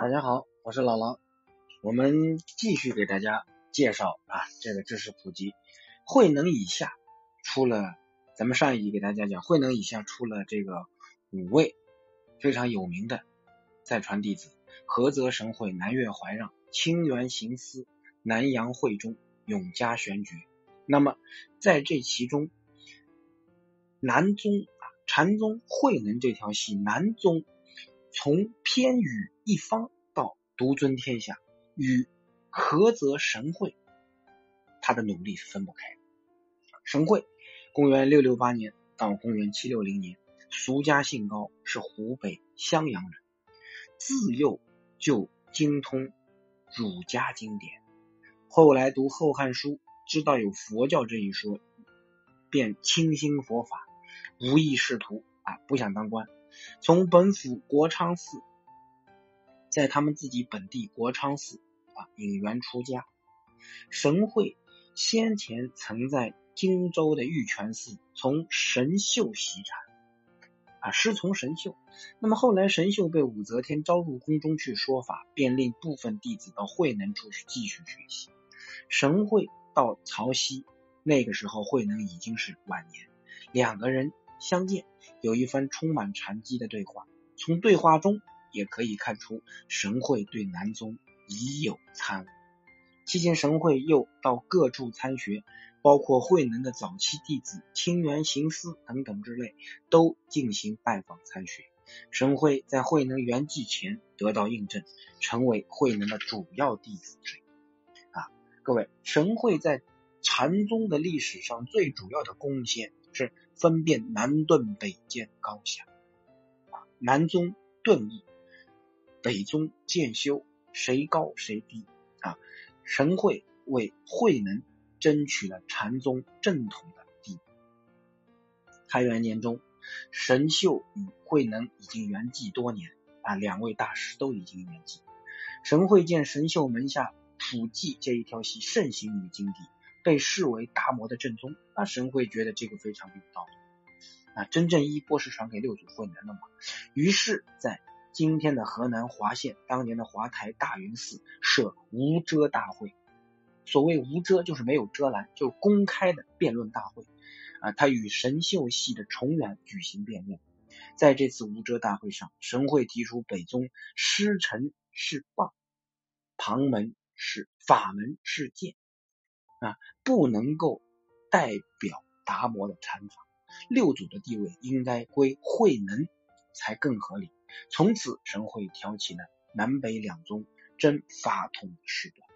大家好，我是老狼，我们继续给大家介绍啊这个知识普及。慧能以下出了，咱们上一集给大家讲，慧能以下出了这个五位非常有名的再传弟子：菏泽神会、南岳怀让、清源行思、南阳慧中、永嘉玄觉。那么在这其中，南宗啊禅宗慧能这条系，南宗。从偏羽一方到独尊天下，与菏泽神会他的努力是分不开。神会公元六六八年到公元七六零年，俗家姓高，是湖北襄阳人，自幼就精通儒家经典，后来读《后汉书》，知道有佛教这一说，便倾心佛法，无意仕途啊，不想当官。从本府国昌寺，在他们自己本地国昌寺啊引元出家。神会先前曾在荆州的玉泉寺从神秀习禅啊，师从神秀。那么后来神秀被武则天招入宫中去说法，便令部分弟子到慧能处去继续学习。神会到曹溪，那个时候慧能已经是晚年，两个人。相见有一番充满禅机的对话，从对话中也可以看出神会对南宗已有参悟。期间，神会又到各处参学，包括慧能的早期弟子清源行思等等之类，都进行拜访参学。神会在慧能圆寂前得到印证，成为慧能的主要弟子之一。啊，各位，神会在禅宗的历史上最主要的贡献是。分辨南顿北渐高下，啊，南宗顿义，北宗建修，谁高谁低啊？神会为慧能争取了禅宗正统的地位。开元年中，神秀与慧能已经圆寂多年啊，两位大师都已经圆寂。神会见神秀门下普济这一条系盛行于金地。被视为达摩的正宗，那神会觉得这个非常有道理啊！真正衣钵是传给六祖慧能了嘛？于是，在今天的河南滑县，当年的华台大云寺设无遮大会。所谓无遮，就是没有遮拦，就是公开的辩论大会啊！他与神秀系的重元举行辩论。在这次无遮大会上，神会提出北宗师承是棒，旁门是法门是剑。啊，不能够代表达摩的禅法，六祖的地位应该归慧能才更合理。从此，神会挑起了南北两宗争法统的事端。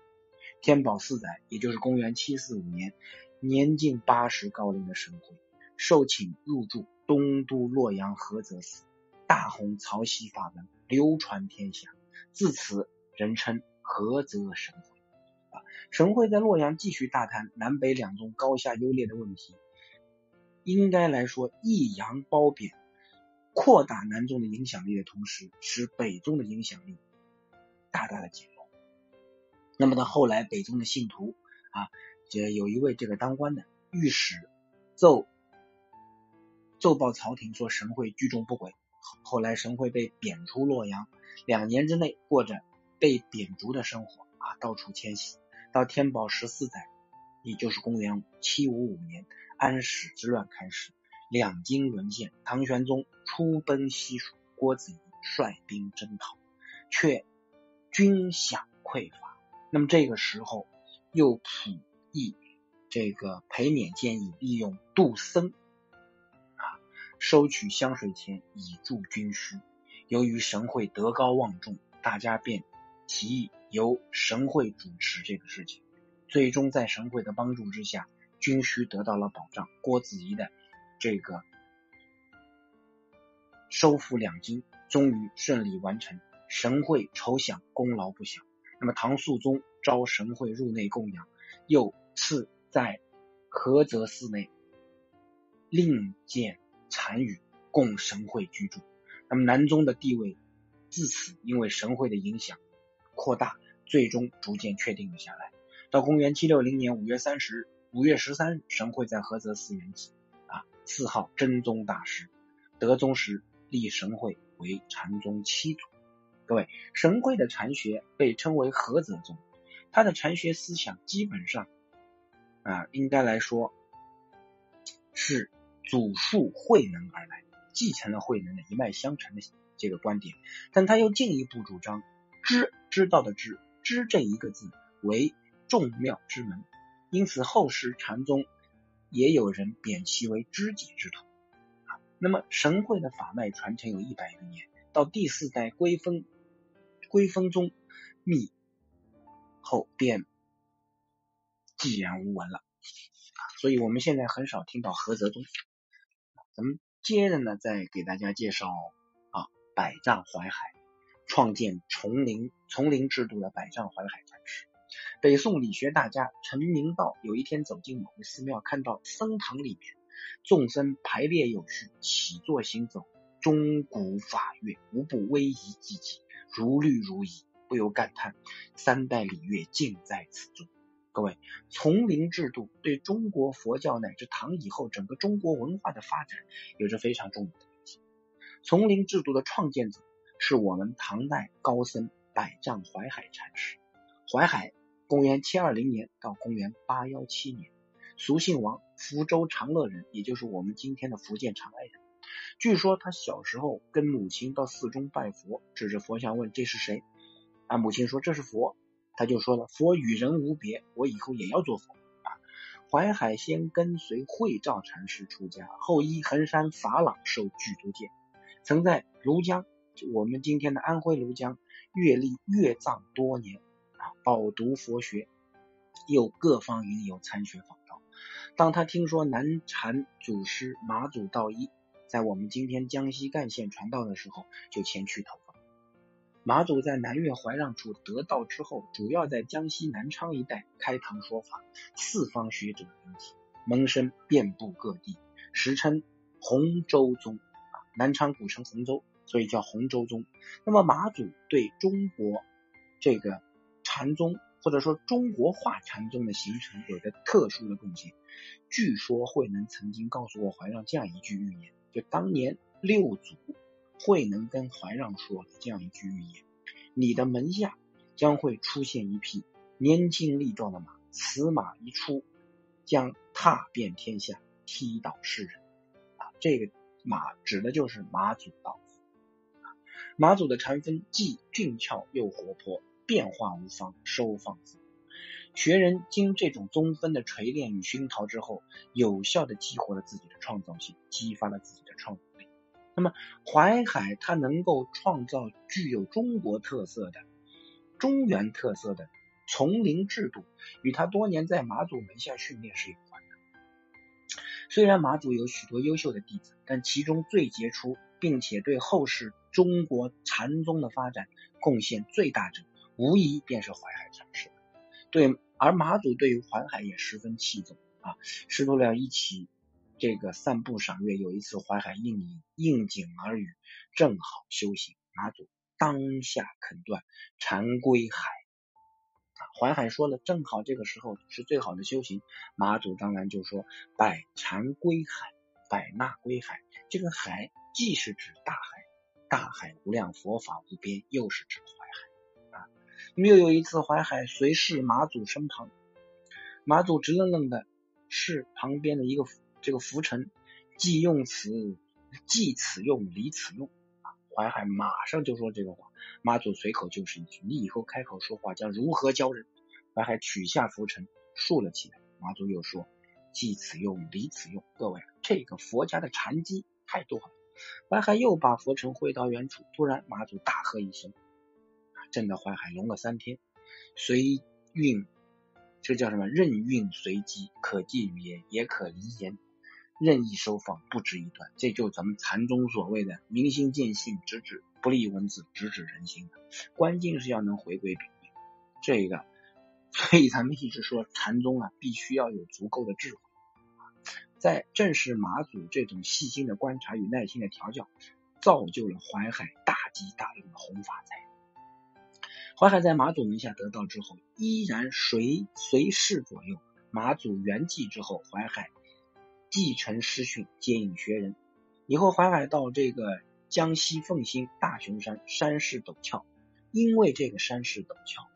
天宝四载，也就是公元七四五年，年近八十高龄的神会受请入住东都洛阳菏泽寺，大弘曹溪法门，流传天下，自此人称菏泽神会。啊神会在洛阳继续大谈南北两宗高下优劣的问题，应该来说抑扬褒贬，扩大南宗的影响力的同时，使北宗的影响力大大的减弱。那么到后来，北宗的信徒啊，这有一位这个当官的御史奏奏报朝廷说神会居中不轨，后来神会被贬出洛阳，两年之内过着被贬逐的生活啊，到处迁徙。到天宝十四载，也就是公元七五五年，安史之乱开始，两京沦陷，唐玄宗出奔西蜀，郭子仪率兵征讨，却军饷匮乏。那么这个时候，又普议这个裴冕建议利用杜僧啊，收取香水钱以助军需。由于神会德高望重，大家便提议。由神会主持这个事情，最终在神会的帮助之下，军需得到了保障。郭子仪的这个收复两京，终于顺利完成。神会筹饷功劳不小。那么唐肃宗招神会入内供养，又赐在菏泽寺内另建禅宇，供神会居住。那么南宗的地位自此因为神会的影响扩大。最终逐渐确定了下来。到公元七六零年五月三十日，五月十三日，神会在菏泽寺圆寂，啊，赐号真宗大师。德宗时立神会为禅宗七祖。各位。神会的禅学被称为菏泽宗，他的禅学思想基本上啊，应该来说是祖述慧能而来，继承了慧能的一脉相承的这个观点，但他又进一步主张知知道的知知这一个字为众妙之门，因此后世禅宗也有人贬其为知己之徒啊。那么神会的法脉传承有一百余年，到第四代归峰归峰宗密后便寂然无闻了啊。所以我们现在很少听到菏泽宗。咱们接着呢，再给大家介绍啊，百丈怀海创建丛林丛林制度的百丈怀海禅师。北宋理学大家陈明道有一天走进某个寺庙，看到僧堂里面。众僧排列有序，起坐行走，钟鼓法乐无不威仪寂寂，如律如仪，不由感叹：三代礼乐尽在此中。各位，丛林制度对中国佛教乃至唐以后整个中国文化的发展有着非常重要的影响。丛林制度的创建者是我们唐代高僧百丈怀海禅师。怀海，公元七二零年到公元八幺七年。俗姓王，福州长乐人，也就是我们今天的福建长安人。据说他小时候跟母亲到寺中拜佛，指着佛像问：“这是谁？”啊，母亲说：“这是佛。”他就说了：“佛与人无别，我以后也要做佛。”啊，淮海先跟随慧照禅师出家，后依衡山法朗受具足戒，曾在庐江，我们今天的安徽庐江，阅历阅藏多年，饱读佛学，又各方云游参学访道。当他听说南禅祖师马祖道一在我们今天江西赣县传道的时候，就前去投放。马祖在南岳怀让处得道之后，主要在江西南昌一带开堂说法，四方学者云集，门生遍布各地，时称洪州宗。啊，南昌古称洪州，所以叫洪州宗。那么马祖对中国这个禅宗。或者说中国化禅宗的形成有着特殊的贡献。据说慧能曾经告诉过怀让这样一句预言，就当年六祖慧能跟怀让说的这样一句预言：你的门下将会出现一匹年轻力壮的马，此马一出，将踏遍天下，踢倒世人。啊，这个马指的就是马祖道。马祖的禅风既俊俏又活泼。变化无方，收放自如。学人经这种宗分的锤炼与熏陶之后，有效的激活了自己的创造性，激发了自己的创造力。那么，淮海它能够创造具有中国特色的、中原特色的丛林制度，与他多年在马祖门下训练是有关的。虽然马祖有许多优秀的弟子，但其中最杰出，并且对后世中国禅宗的发展贡献最大者。无疑便是淮海禅师，对，而马祖对于淮海也十分器重啊，师徒俩一起这个散步赏月。有一次淮海应应景而语，正好修行，马祖当下肯断，禅归海。淮海说了，正好这个时候是最好的修行，马祖当然就说百禅归海，百纳归海。这个海既是指大海，大海无量，佛法无边，又是指淮海。又有一次，淮海随侍马祖身旁，马祖直愣愣的视旁边的一个这个浮尘，既用此，既此用，离此用啊！淮海马上就说这个话，马祖随口就是一句：“你以后开口说话将如何教人？”淮海取下浮尘，竖了起来。马祖又说：“既此用，离此用。”各位，这个佛家的禅机太多了。淮海又把佛尘挥到远处，突然马祖大喝一声。震得淮海聋了三天，随运，这叫什么？任运随机，可寄语言，也可离言，任意收放，不止一段。这就咱们禅宗所谓的明心见性，直指不立文字，直指人心。关键是要能回归本意。这个，所以咱们一直说禅宗啊，必须要有足够的智慧。在正是马祖这种细心的观察与耐心的调教，造就了淮海大吉大用的弘法才。淮海在马祖门下得道之后，依然随随侍左右。马祖圆寂之后，淮海继承师训，接引学人。以后淮海到这个江西奉新大雄山，山势陡峭，因为这个山势陡峭，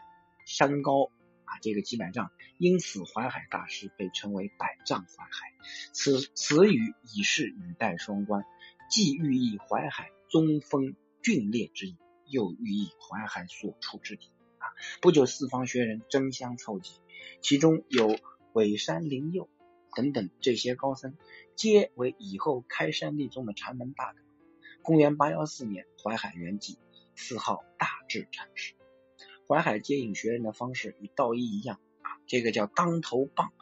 山高啊，这个几百丈，因此淮海大师被称为百丈淮海。此此语已是语带双关，既寓意淮海宗峰峻烈之意，又寓意淮海所处之地啊。不久，四方学人争相凑集，其中有韦山灵佑等等这些高僧，皆为以后开山立宗的禅门大德。公元八幺四年，淮海圆寂，四号大智禅师。淮海接引学人的方式与道一一样啊，这个叫当头棒，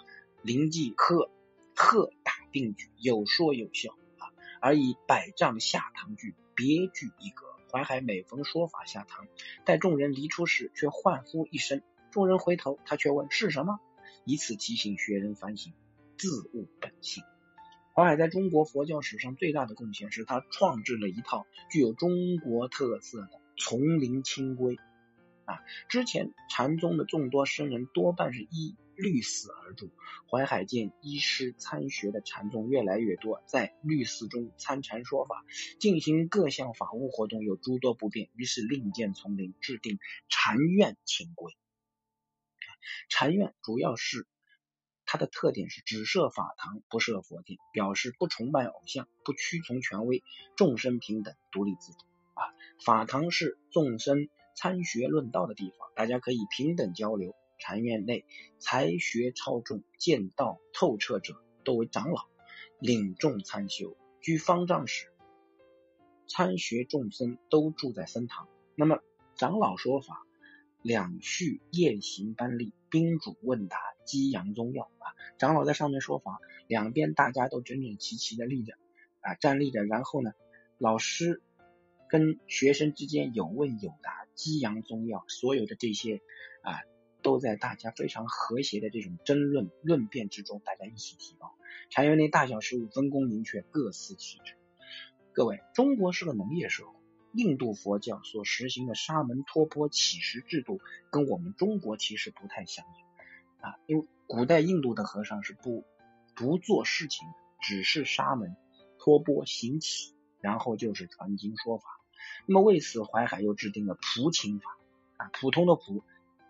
灵济喝，喝打并举，有说有笑啊，而以百丈下堂句别具一格。淮海每逢说法下堂，待众人离出时，却唤呼一声，众人回头，他却问是什么，以此提醒学人反省，自悟本性。淮海在中国佛教史上最大的贡献是他创制了一套具有中国特色的丛林清规啊。之前禅宗的众多僧人多半是依律寺而住，淮海见依师参学的禅宗越来越多，在律寺中参禅说法，进行各项法务活动有诸多不便，于是另建丛林，制定禅院清规。禅院主要是。它的特点是只设法堂，不设佛殿，表示不崇拜偶像，不屈从权威，众生平等，独立自主。啊，法堂是众生参学论道的地方，大家可以平等交流。禅院内才学超重、见道透彻者，都为长老，领众参修。据方丈时，参学众僧都住在僧堂。那么长老说法，两序雁行班立，宾主问答。激扬宗要啊，长老在上面说法，两边大家都整整齐齐的立着啊，站立着，然后呢，老师跟学生之间有问有答，激扬宗要，所有的这些啊，都在大家非常和谐的这种争论论辩之中，大家一起提高。禅院内大小事务分工明确，各司其职。各位，中国是个农业社会，印度佛教所实行的沙门托钵乞食制度，跟我们中国其实不太相应。啊，因为古代印度的和尚是不不做事情，只是沙门托钵行乞，然后就是传经说法。那么为此，淮海又制定了普请法啊，普通的普，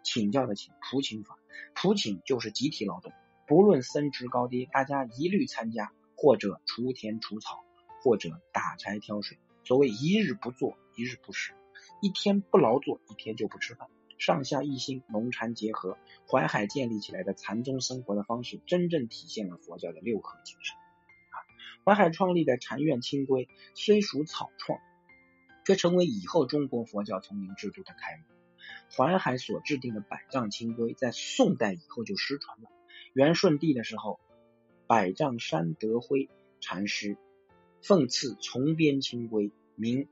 请教的请，普请法。普请就是集体劳动，不论僧职高低，大家一律参加，或者锄田除草，或者打柴挑水。所谓一日不做，一日不食，一天不劳作，一天就不吃饭。上下一心，农禅结合，淮海建立起来的禅宗生活的方式，真正体现了佛教的六合精神。啊，淮海创立的禅院清规虽属草创，却成为以后中国佛教丛林制度的开幕。淮海所制定的百丈清规，在宋代以后就失传了。元顺帝的时候，百丈山德辉禅师奉赐从编清规，名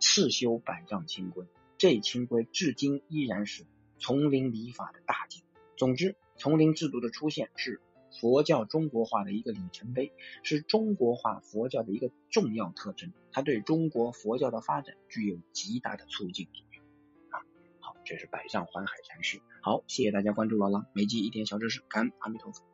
次修百丈清规。这清规至今依然是丛林礼法的大经。总之，丛林制度的出现是佛教中国化的一个里程碑，是中国化佛教的一个重要特征。它对中国佛教的发展具有极大的促进作用。这是百丈环海禅师。好，谢谢大家关注老狼，每集一点小知识，感恩阿弥陀佛。